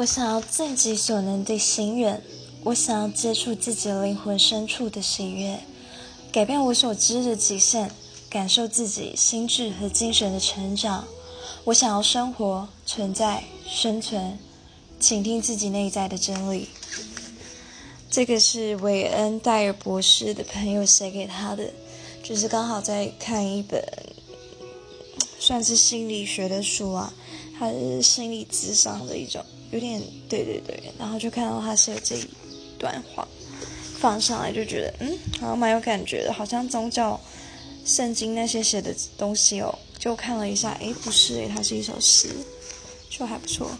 我想要尽己所能的心愿，我想要接触自己灵魂深处的喜悦，改变我所知的极限，感受自己心智和精神的成长。我想要生活、存在、生存，倾听自己内在的真理。这个是韦恩戴尔博士的朋友写给他的，就是刚好在看一本算是心理学的书啊，它是心理智商的一种。有点对对对，然后就看到他写这一段话，放上来就觉得嗯，好像蛮有感觉的，好像宗教圣经那些写的东西哦，就看了一下，诶，不是诶，它是一首诗，就还不错。